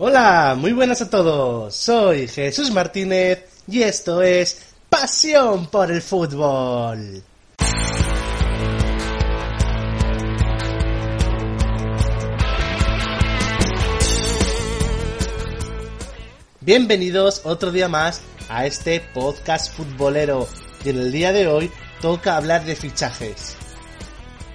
Hola, muy buenas a todos. Soy Jesús Martínez y esto es Pasión por el Fútbol. Bienvenidos otro día más a este podcast futbolero y en el día de hoy toca hablar de fichajes.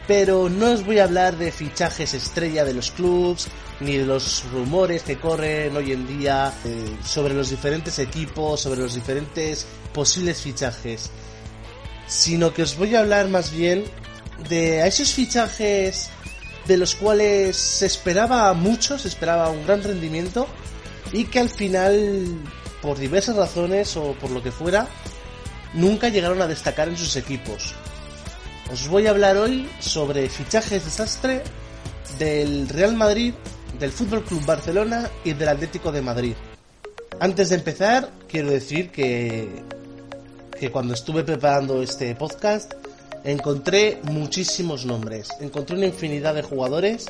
Pero no os voy a hablar de fichajes estrella de los clubs, ni de los rumores que corren hoy en día eh, sobre los diferentes equipos, sobre los diferentes posibles fichajes, sino que os voy a hablar más bien de esos fichajes de los cuales se esperaba mucho, se esperaba un gran rendimiento y que al final, por diversas razones o por lo que fuera, nunca llegaron a destacar en sus equipos. Os voy a hablar hoy sobre fichajes desastre del Real Madrid, del Fútbol Club Barcelona y del Atlético de Madrid. Antes de empezar, quiero decir que, que cuando estuve preparando este podcast encontré muchísimos nombres, encontré una infinidad de jugadores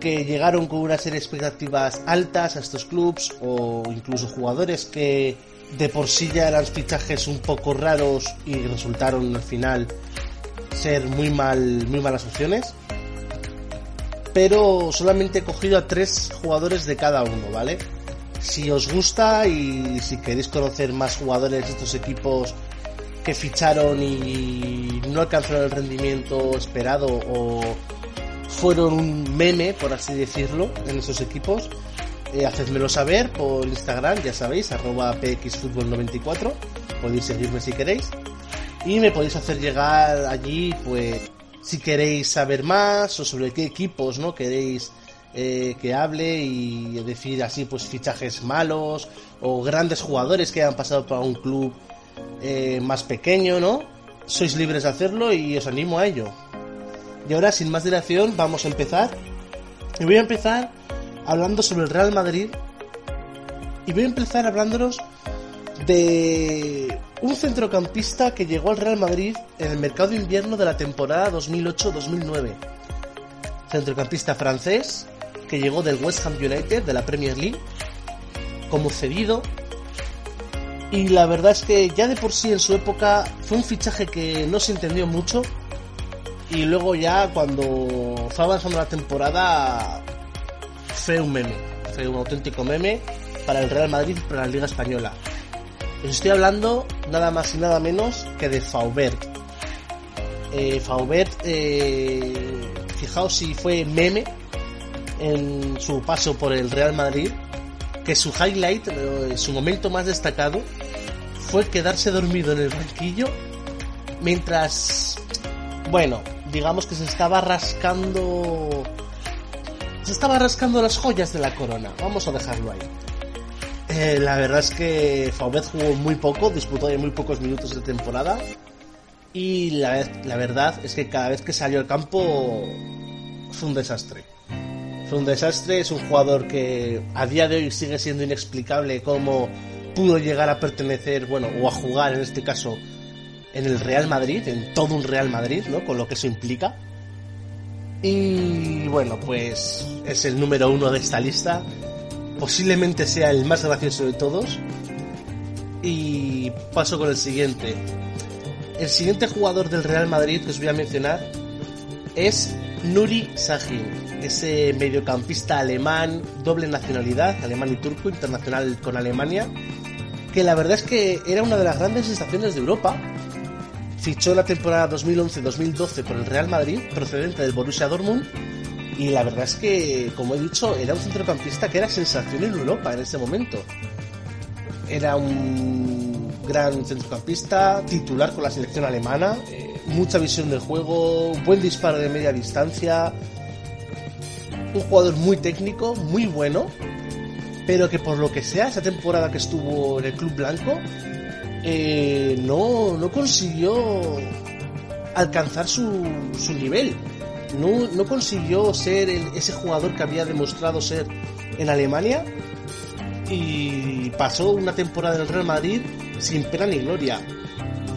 que llegaron con una serie de expectativas altas a estos clubs o incluso jugadores que de por sí ya eran fichajes un poco raros y resultaron al final ser muy mal muy malas opciones. Pero solamente he cogido a tres jugadores de cada uno vale si os gusta y si queréis conocer más jugadores de estos equipos que ficharon y no alcanzaron el rendimiento esperado o fueron un meme, por así decirlo, en esos equipos, eh, hacedmelo saber por Instagram, ya sabéis, arroba pxfutbol94, podéis seguirme si queréis, y me podéis hacer llegar allí, pues, si queréis saber más o sobre qué equipos, ¿no? Queréis eh, que hable y decir así, pues, fichajes malos o grandes jugadores que hayan pasado por un club eh, más pequeño, ¿no? Sois libres de hacerlo y os animo a ello. Y ahora, sin más dilación, vamos a empezar. Y voy a empezar hablando sobre el Real Madrid. Y voy a empezar hablándonos de un centrocampista que llegó al Real Madrid en el mercado de invierno de la temporada 2008-2009. Centrocampista francés que llegó del West Ham United de la Premier League como cedido. Y la verdad es que ya de por sí en su época fue un fichaje que no se entendió mucho y luego ya cuando fue avanzando la temporada fue un meme, fue un auténtico meme para el Real Madrid y para la Liga Española. Os estoy hablando nada más y nada menos que de Faubert. Eh, Faubert, eh, fijaos si fue meme en su paso por el Real Madrid, que su highlight, eh, su momento más destacado, fue quedarse dormido en el banquillo mientras, bueno, digamos que se estaba rascando se estaba rascando las joyas de la corona vamos a dejarlo ahí eh, la verdad es que Faubert jugó muy poco disputó de muy pocos minutos de temporada y la, la verdad es que cada vez que salió al campo fue un desastre fue un desastre es un jugador que a día de hoy sigue siendo inexplicable cómo pudo llegar a pertenecer bueno o a jugar en este caso en el Real Madrid, en todo un Real Madrid, ¿no? Con lo que eso implica. Y bueno, pues es el número uno de esta lista. Posiblemente sea el más gracioso de todos. Y paso con el siguiente. El siguiente jugador del Real Madrid que os voy a mencionar es Nuri Sahin, ese mediocampista alemán, doble nacionalidad, alemán y turco, internacional con Alemania, que la verdad es que era una de las grandes sensaciones de Europa, fichó la temporada 2011-2012 por el Real Madrid, procedente del Borussia Dortmund, y la verdad es que, como he dicho, era un centrocampista que era sensación en Europa en ese momento. Era un gran centrocampista, titular con la selección alemana, eh, mucha visión del juego, buen disparo de media distancia. un jugador muy técnico, muy bueno, pero que por lo que sea, esa temporada que estuvo en el Club Blanco, eh, no, no consiguió alcanzar su, su nivel. No, consiguió ser ese jugador que había demostrado ser en Alemania y pasó una temporada en el Real Madrid sin pena ni gloria.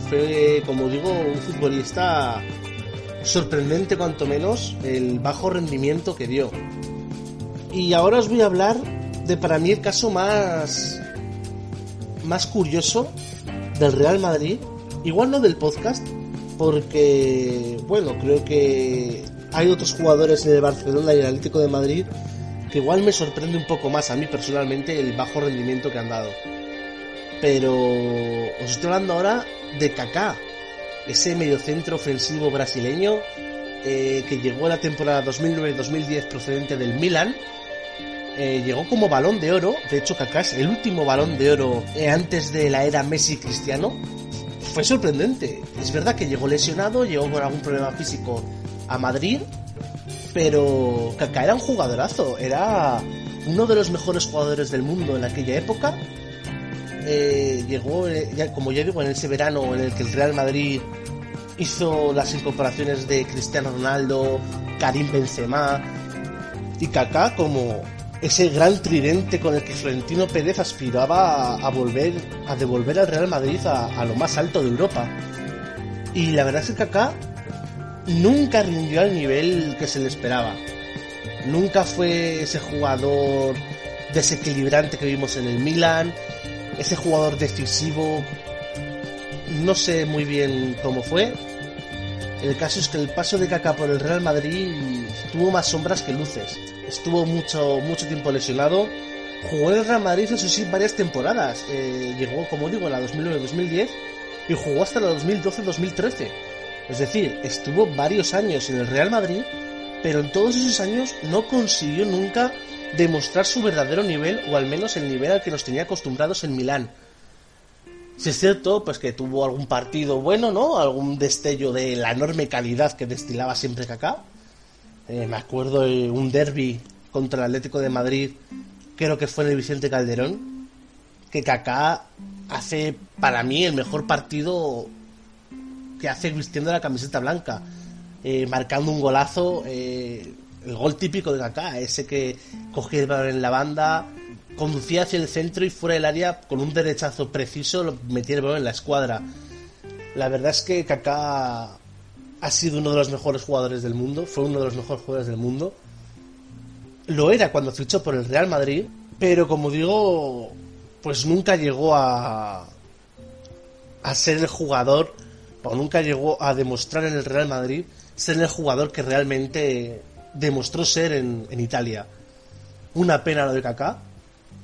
Fue, como digo, un futbolista sorprendente cuanto menos el bajo rendimiento que dio. Y ahora os voy a hablar de para mí el caso más más curioso del Real Madrid, igual no del podcast, porque bueno, creo que hay otros jugadores en el Barcelona y el Atlético de Madrid que igual me sorprende un poco más a mí personalmente el bajo rendimiento que han dado. Pero os estoy hablando ahora de Kaká, ese mediocentro ofensivo brasileño eh, que llegó a la temporada 2009-2010 procedente del Milan. Eh, llegó como balón de oro, de hecho Kaká es el último balón de oro eh, antes de la era Messi-Cristiano. Fue sorprendente. Es verdad que llegó lesionado, llegó con algún problema físico a Madrid, pero Kaká era un jugadorazo, era uno de los mejores jugadores del mundo en aquella época. Eh, llegó, eh, como ya digo, en ese verano en el que el Real Madrid hizo las incorporaciones de Cristiano Ronaldo, Karim Benzema y Kaká como ese gran tridente con el que Florentino Pérez aspiraba a, volver a devolver al Real Madrid a, a, lo más alto de Europa. Y la verdad es que Kaká nunca rindió al nivel que se le esperaba. Nunca fue ese jugador desequilibrante que vimos en el Milan, ese jugador decisivo. No sé muy bien cómo fue. El caso es que el paso de Kaká por el Real Madrid tuvo más sombras que luces. Estuvo mucho, mucho tiempo lesionado. Jugó en el Real Madrid, eso sí, varias temporadas. Eh, llegó, como digo, en la 2009-2010 y jugó hasta la 2012-2013 es decir, estuvo varios años en el Real Madrid, pero en todos esos años no consiguió nunca demostrar su verdadero nivel, o al menos el nivel al que nos tenía acostumbrados en Milán. Si es cierto, pues que tuvo algún partido bueno, ¿no? Algún destello de la enorme calidad que destilaba siempre Kaká. Eh, me acuerdo de un derby contra el Atlético de Madrid, creo que fue en el Vicente Calderón, que Kaká hace para mí el mejor partido que hace vistiendo la camiseta blanca, eh, marcando un golazo, eh, el gol típico de Kaká, ese que cogía el balón en la banda, conducía hacia el centro y fuera del área con un derechazo preciso, metía el balón en la escuadra. La verdad es que Kaká ha sido uno de los mejores jugadores del mundo, fue uno de los mejores jugadores del mundo. Lo era cuando fichó por el Real Madrid, pero como digo, pues nunca llegó a a ser el jugador o nunca llegó a demostrar en el Real Madrid ser el jugador que realmente demostró ser en, Italia. Una pena lo de Kaká.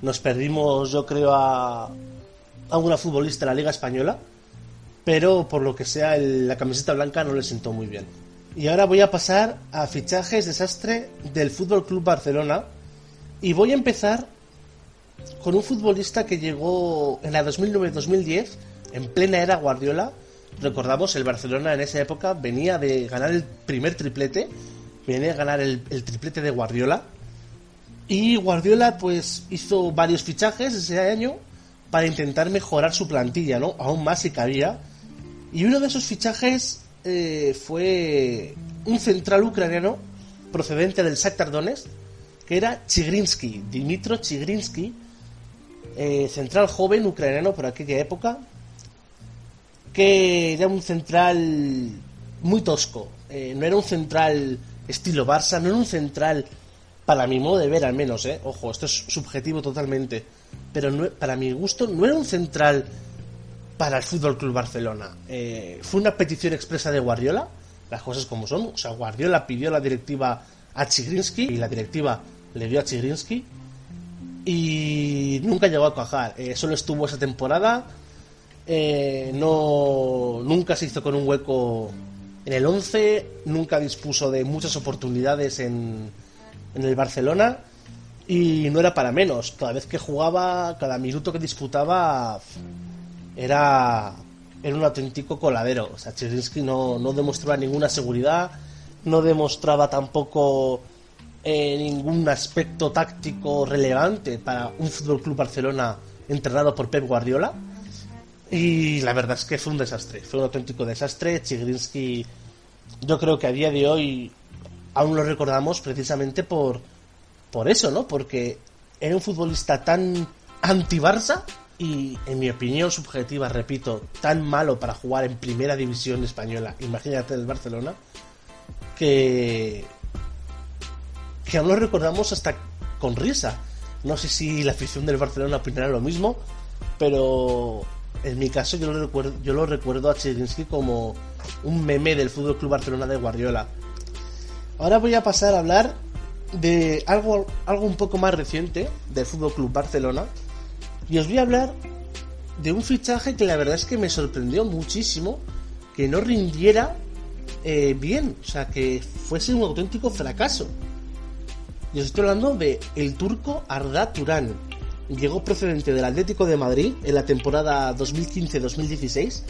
Nos perdimos, yo creo, a, a una futbolista de la Liga Española, pero por lo que sea, la camiseta blanca no le sentó muy bien. Y ahora voy a pasar a fichajes desastre del Fútbol Club Barcelona. Y voy a empezar con un futbolista que llegó en la 2009-2010, en plena era Guardiola, recordamos, el Barcelona en esa época venía de ganar el primer triplete, venía a ganar el, triplete de Guardiola. Y Guardiola pues hizo varios fichajes ese año para intentar mejorar su plantilla, ¿no? Aún más si cabía. Y uno de esos fichajes eh, fue un central ucraniano procedente del Shakhtar Donetsk, que era Chigrinsky, Dimitro Chigrinsky, eh, central joven ucraniano por aquella época, que era un central muy tosco. Eh, no era un central estilo Barça, no era un central, para mi modo de ver al menos, eh, ojo, esto es subjetivo totalmente, pero para mi gusto no era un central para el Fútbol Club Barcelona. Eh, fue una petición expresa de Guardiola, las cosas como son. O sea, Guardiola pidió la directiva a Chigrinsky y la directiva le dio a Chigrinsky y nunca llegó a cuajar. solo estuvo esa temporada eh, no, nunca se hizo con un hueco en el 11, nunca dispuso de muchas oportunidades en, en el Barcelona y no era para menos. Cada vez que jugaba, cada minuto que disputaba, era, era un auténtico coladero. O sea, no, no demostraba ninguna seguridad, no demostraba tampoco eh, ningún aspecto táctico relevante para un Fútbol Club Barcelona entrenado por Pep Guardiola. Y la verdad es que fue un desastre, fue un auténtico desastre. Chigrinsky, yo creo que a día de hoy aún lo recordamos precisamente por, por eso, ¿no? Porque era un futbolista tan anti-Barça y, en mi opinión subjetiva, repito, tan malo para jugar en primera división española, imagínate el Barcelona, que que aún lo recordamos hasta con risa. No sé si la afición del Barcelona opinará lo mismo, pero en mi caso yo lo recuerdo, yo lo recuerdo a Cherinsky como un meme del Fútbol Club Barcelona de Guardiola. Ahora voy a pasar a hablar de algo, algo un poco más reciente del Fútbol Club Barcelona y os voy a hablar de un fichaje que la verdad es que me sorprendió muchísimo que no rindiera eh, bien, o sea, que fuese un auténtico fracaso. Y os estoy hablando de el turco Arda Turán. Llegó procedente del Atlético de Madrid en la temporada 2015-2016.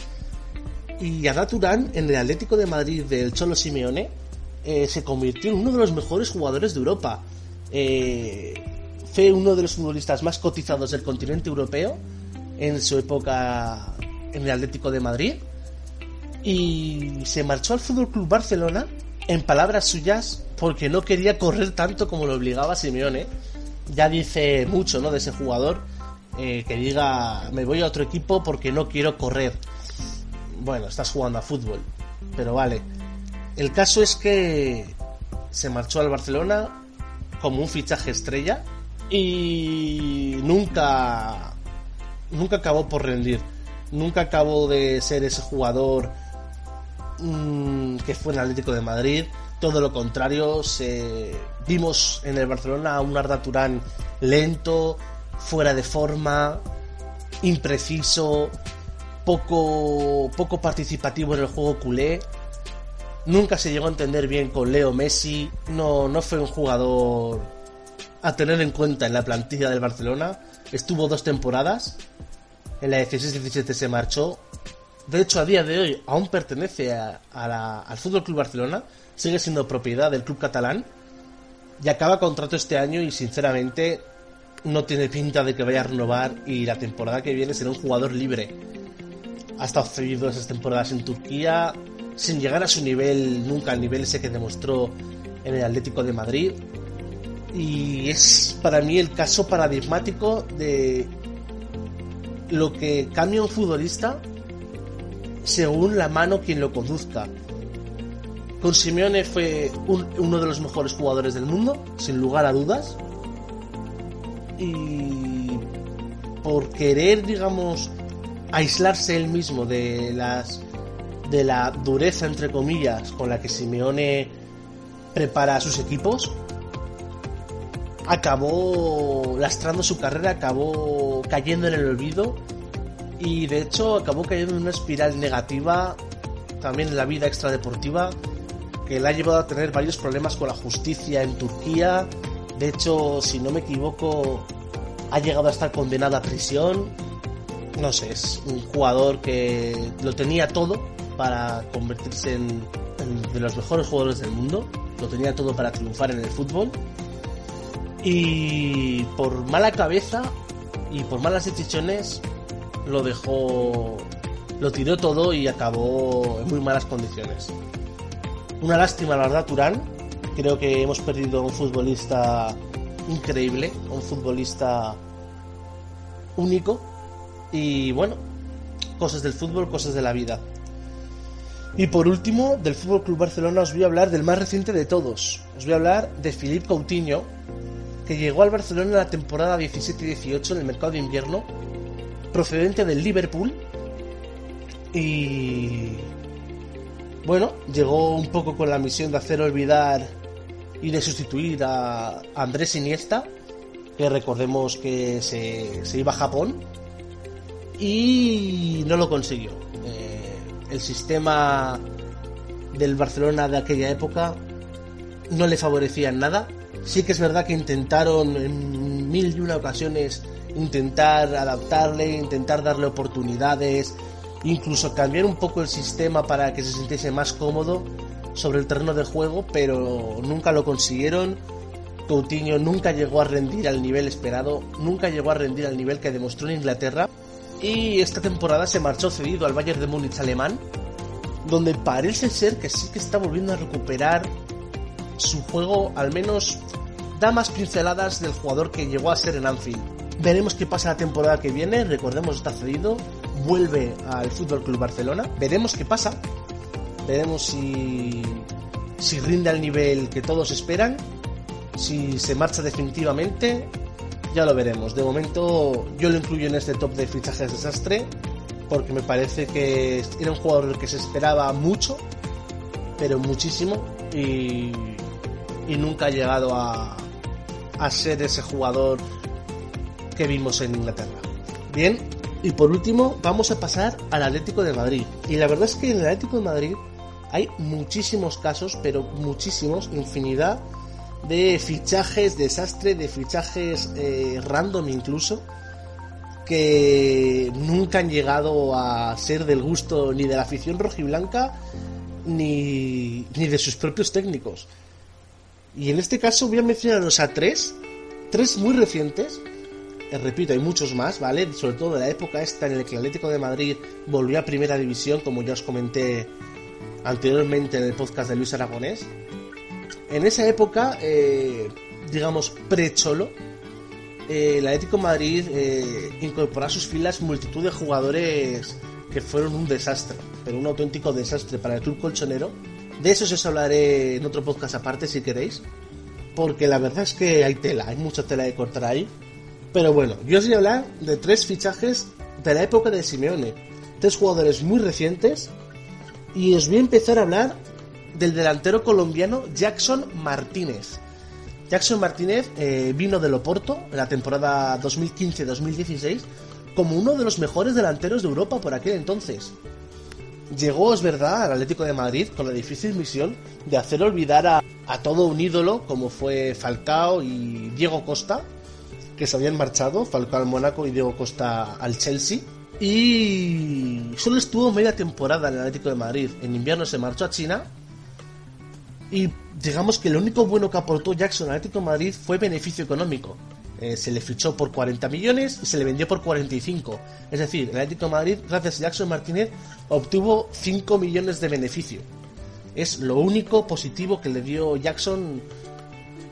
Y Arda Turán en el Atlético de Madrid del Cholo Simeone eh, se convirtió en uno de los mejores jugadores de Europa. Eh, fue uno de los futbolistas más cotizados del continente europeo en su época en el Atlético de Madrid. Y se marchó al Fútbol Club Barcelona en palabras suyas, porque no quería correr tanto como lo obligaba Simeone. Ya dice mucho, ¿no? De ese jugador eh, que diga, me voy a otro equipo porque no quiero correr. Bueno, estás jugando a fútbol, pero vale. El caso es que se marchó al Barcelona como un fichaje estrella y nunca, nunca acabó por rendir. Nunca acabó de ser ese jugador Mm, que fue en Atlético de Madrid. Todo lo contrario, se... vimos en el Barcelona a un Arda Turán lento, fuera de forma, impreciso, poco, poco participativo en el juego culé. Nunca se llegó a entender bien con Leo Messi. No, no fue un jugador a tener en cuenta en la plantilla del Barcelona. Estuvo dos temporadas. En la 16-17 se marchó de hecho, a día de hoy aún pertenece al Fútbol Club Barcelona, sigue siendo propiedad del club catalán y acaba contrato este año y sinceramente no tiene pinta de que vaya a renovar y la temporada que viene será un jugador libre. Ha estado cedido esas temporadas en Turquía sin llegar a su nivel, nunca al nivel ese que demostró en el Atlético de Madrid. Y es para mí el caso paradigmático de lo que cambia un futbolista según la mano quien lo conduzca. Con Simeone fue uno de los mejores jugadores del mundo, sin lugar a dudas. Y por querer, digamos, aislarse él mismo de las de la dureza entre comillas con la que Simeone prepara a sus equipos, acabó lastrando su carrera, acabó cayendo en el olvido y de hecho acabó cayendo en una espiral negativa también en la vida extradeportiva que le ha llevado a tener varios problemas con la justicia en Turquía. De hecho, si no me equivoco, ha llegado a estar condenado a prisión. No sé, es un jugador que lo tenía todo para convertirse en, de los mejores jugadores del mundo. Lo tenía todo para triunfar en el fútbol. Y por mala cabeza y por malas decisiones lo dejó, lo tiró todo y acabó en muy malas condiciones. Una lástima, la verdad, Turán. Creo que hemos perdido a un futbolista increíble, un futbolista único. Y bueno, cosas del fútbol, cosas de la vida. Y por último, del Fútbol Club Barcelona os voy a hablar del más reciente de todos. Os voy a hablar de Philippe Coutinho, que llegó al Barcelona en la temporada 17-18 en el mercado de invierno procedente del Liverpool. Y bueno, llegó un poco con la misión de hacer olvidar y de sustituir a Andrés Iniesta, que recordemos que se, iba a Japón y no lo consiguió. Eh, el sistema del Barcelona de aquella época no le favorecía en nada. Sí que es verdad que intentaron en mil y una ocasiones intentar adaptarle, intentar darle oportunidades, incluso cambiar un poco el sistema para que se sintiese más cómodo sobre el terreno de juego, pero nunca lo consiguieron. Coutinho nunca llegó a rendir al nivel esperado, nunca llegó a rendir al nivel que demostró en Inglaterra. Y esta temporada se marchó cedido al Bayern de Múnich alemán, donde parece ser que sí que está volviendo a recuperar su juego, al menos da más pinceladas del jugador que llegó a ser en Anfield. Veremos qué pasa la temporada que viene, recordemos está cedido, vuelve al Fútbol Club Barcelona, veremos qué pasa, veremos si si rinde al nivel que todos esperan, si se marcha definitivamente, ya lo veremos. De momento yo lo incluyo en este top de fichajes desastre porque me parece que era un jugador que se esperaba mucho, pero muchísimo y, y nunca ha llegado a, a ser ese jugador que vimos en Inglaterra. Bien, y por último vamos a pasar al Atlético de Madrid. Y la verdad es que en el Atlético de Madrid hay muchísimos casos, pero muchísimos, infinidad de fichajes desastre, de fichajes eh, random incluso, que nunca han llegado a ser del gusto ni de la afición rojiblanca ni, ni de sus propios técnicos. Y en este caso voy a mencionaros a tres, tres muy recientes. Eh, repito, hay muchos más, ¿vale? Sobre todo de la época esta en la que el Atlético de Madrid volvió a Primera División, como ya os comenté anteriormente en el podcast de Luis Aragonés. En esa época, eh, digamos, pre-cholo, eh, el Atlético Madrid eh, incorporó a sus filas multitud de jugadores que fueron un desastre, pero un auténtico desastre para el club colchonero. De eso os hablaré en otro podcast aparte si queréis, porque la verdad es que hay tela, hay mucha tela de cortar ahí. Pero bueno, yo os voy a hablar de tres fichajes de la época de Simeone, tres jugadores muy recientes, y os voy a empezar a hablar del delantero colombiano Jackson Martínez. Jackson Martínez eh, vino del Oporto en la temporada 2015-2016 como uno de los mejores delanteros de Europa por aquel entonces. Llegó, es verdad, al Atlético de Madrid con la difícil misión de hacer olvidar a, a todo un ídolo como fue Falcao y Diego Costa, que se habían marchado, Falcao al Mónaco y Diego Costa al Chelsea. Y solo estuvo media temporada en el Atlético de Madrid. En invierno se marchó a China y digamos que lo único bueno que aportó Jackson al Atlético de Madrid fue beneficio económico. Eh, se le fichó por 40 millones y se le vendió por 45. Es decir, el Atlético de Madrid, gracias a Jackson Martínez, obtuvo 5 millones de beneficio. Es lo único positivo que le dio Jackson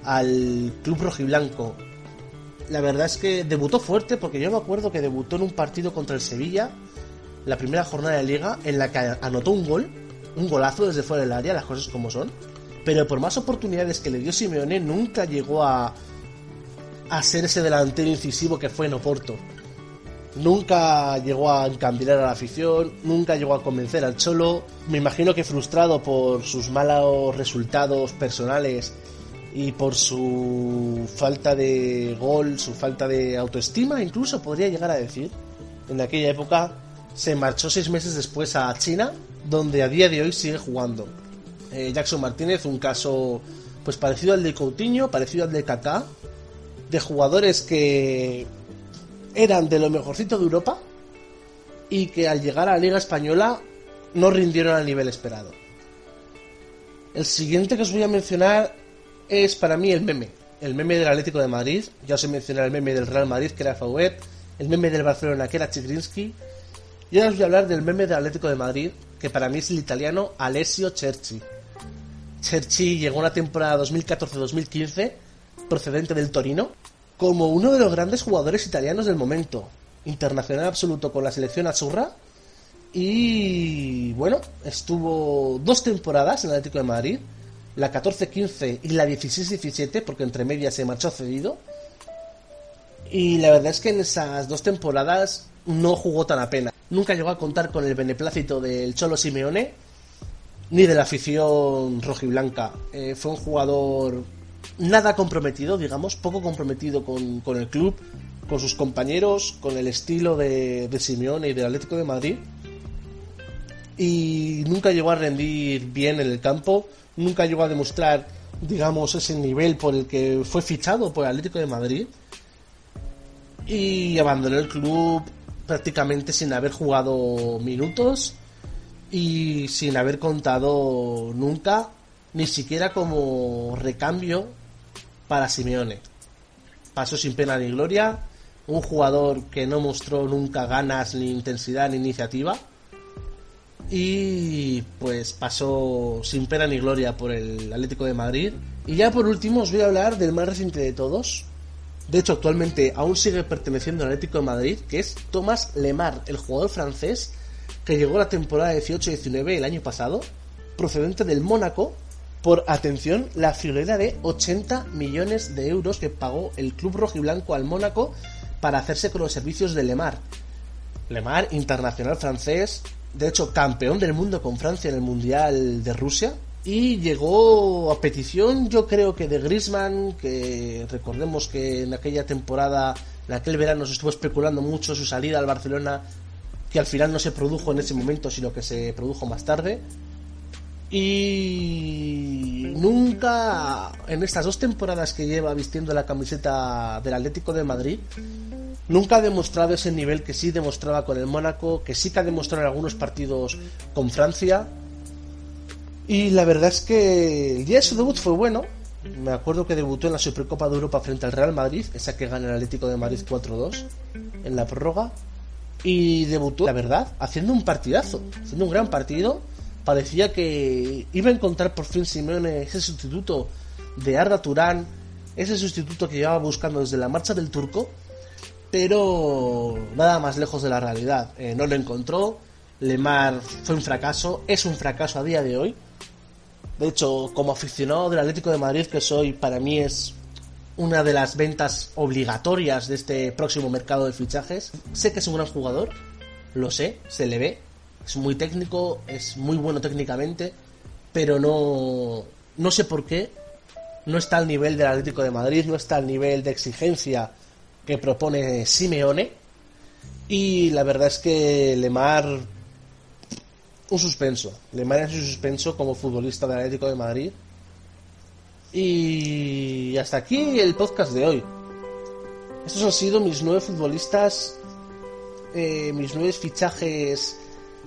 al club rojiblanco. La verdad es que debutó fuerte porque yo me acuerdo que debutó en un partido contra el Sevilla, la primera jornada de liga, en la que anotó un gol, un golazo desde fuera del área, las cosas como son pero por más oportunidades que le dio Simeone, nunca llegó a, a ser ese delantero incisivo que fue en Oporto. Nunca llegó a encambiar a la afición, nunca llegó a convencer al Cholo. Me imagino que frustrado por sus malos resultados personales y por su falta de gol, su falta de autoestima, incluso podría llegar a decir. En aquella época se marchó seis meses después a China, donde a día de hoy sigue jugando. Eh, Jackson Martínez, un caso pues parecido al de Coutinho, parecido al de Kaká, de jugadores que eran de lo mejorcito de Europa y que al llegar a la Liga Española no rindieron al nivel esperado. El siguiente que os voy a mencionar es para mí el meme, el meme del Atlético de Madrid, ya os he mencionado el meme del Real Madrid que era Fauet, el meme del Barcelona que era Chigrinsky, y ahora os voy a hablar del meme del Atlético de Madrid, que para mí es el italiano Alessio Cerci. Cherchi llegó a la temporada 2014-2015, procedente del Torino, como uno de los grandes jugadores italianos del momento, internacional absoluto con la selección azurra, y bueno, estuvo dos temporadas en el Atlético de Madrid, la 14-15 y la 16-17, porque entre medias se marchó cedido. Y la verdad es que en esas dos temporadas no jugó tan apenas. Nunca llegó a contar con el beneplácito del Cholo Simeone, ni de la afición rojiblanca. Eh, fue un jugador nada comprometido, digamos, poco comprometido con, el club, con sus compañeros, con el estilo de, de Simeone y del Atlético de Madrid. Y nunca llegó a rendir bien en el campo, nunca llegó a demostrar, digamos, ese nivel por el que fue fichado por Atlético de Madrid. Y abandonó el club prácticamente sin haber jugado minutos y sin haber contado nunca, ni siquiera como recambio para Simeone. Pasó sin pena ni gloria, un jugador que no mostró nunca ganas, ni intensidad, ni iniciativa. Y pues pasó sin pena ni gloria por el Atlético de Madrid. Y ya por último os voy a hablar del más reciente de todos. De hecho, actualmente aún sigue perteneciendo al Atlético de Madrid, que es Thomas Lemar, el jugador francés que llegó la temporada 18-19 el año pasado, procedente del Mónaco, por, atención, la friolera de 80 millones de euros que pagó el club rojiblanco al Mónaco para hacerse con los servicios de Lemar. Lemar, internacional francés, de hecho campeón del mundo con Francia en el Mundial de Rusia, y llegó a petición, yo creo que de Grisman, que recordemos que en aquella temporada, en aquel verano se estuvo especulando mucho su salida al Barcelona, que al final no se produjo en ese momento, sino que se produjo más tarde. Y nunca, en estas dos temporadas que lleva vistiendo la camiseta del Atlético de Madrid, nunca ha demostrado ese nivel que sí demostraba con el Mónaco, que sí que ha demostrado en algunos partidos con Francia y la verdad es que el día de su debut fue bueno. Me acuerdo que debutó en la Supercopa de Europa frente al Real Madrid, esa que gana el Atlético de Madrid 4-2 en la prórroga. Y debutó, la verdad, haciendo un partidazo, haciendo un gran partido. Parecía que iba a encontrar por fin Simeone ese sustituto de Arda Turán, ese sustituto que llevaba buscando desde la marcha del turco, pero nada más lejos de la realidad. Eh, no lo encontró, Lemar fue un fracaso, es un fracaso a día de hoy. De hecho, como aficionado del Atlético de Madrid que soy, para mí es una de las ventas obligatorias de este próximo mercado de fichajes. Sé que es un gran jugador, lo sé, se le ve, es muy técnico, es muy bueno técnicamente, pero no, no sé por qué no está al nivel del Atlético de Madrid, no está al nivel de exigencia que propone Simeone. Y la verdad es que Lemar un suspenso. Le en su suspenso como futbolista del Atlético de Madrid. Y hasta aquí el podcast de hoy. Estos han sido mis nueve futbolistas, eh, mis nueve fichajes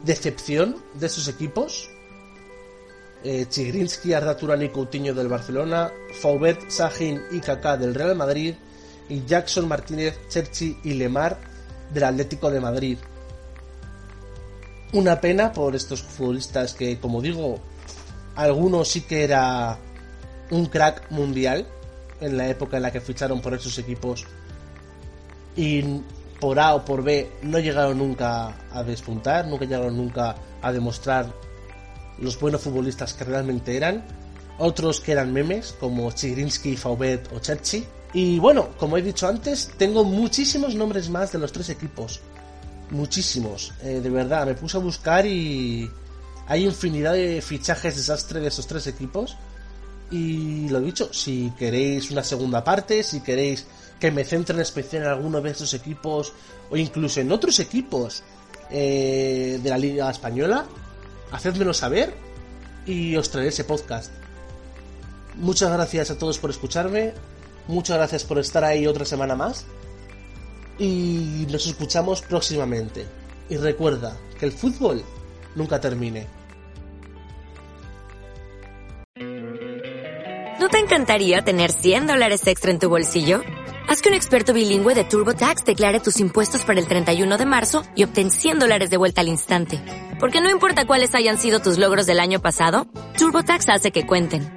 de excepción de estos equipos. Eh, Chigrinsky, Arda Turán y Coutinho del Barcelona, Faubert, Sahin y Kaká del Real Madrid y Jackson Martínez, Cherchi y Lemar del Atlético de Madrid. Una pena por estos futbolistas que, como digo, algunos sí que era un crack mundial en la época en la que ficharon por esos equipos y por A o por B no llegaron nunca a despuntar, nunca llegaron nunca a demostrar los buenos futbolistas que realmente eran. Otros que eran memes, como Chigrinsky, Faubet o Cherchi. Y bueno, como he dicho antes, tengo muchísimos nombres más de los tres equipos muchísimos, eh, de verdad. Me puse a buscar y hay infinidad de fichajes desastre de esos tres equipos. Y lo dicho, si queréis una segunda parte, si queréis que me centre en especial en alguno de estos equipos o incluso en otros equipos eh, de la Liga Española, hacedmelo saber y os traeré ese podcast. Muchas gracias a todos por escucharme, muchas gracias por estar ahí otra semana más y nos escuchamos próximamente. Y recuerda que el fútbol nunca termine. ¿No te encantaría tener 100 dólares extra en tu bolsillo? Haz que un experto bilingüe de TurboTax declare tus impuestos para el 31 de marzo y obtén 100 dólares de vuelta al instante. Porque no importa cuáles hayan sido tus logros del año pasado, TurboTax hace que cuenten.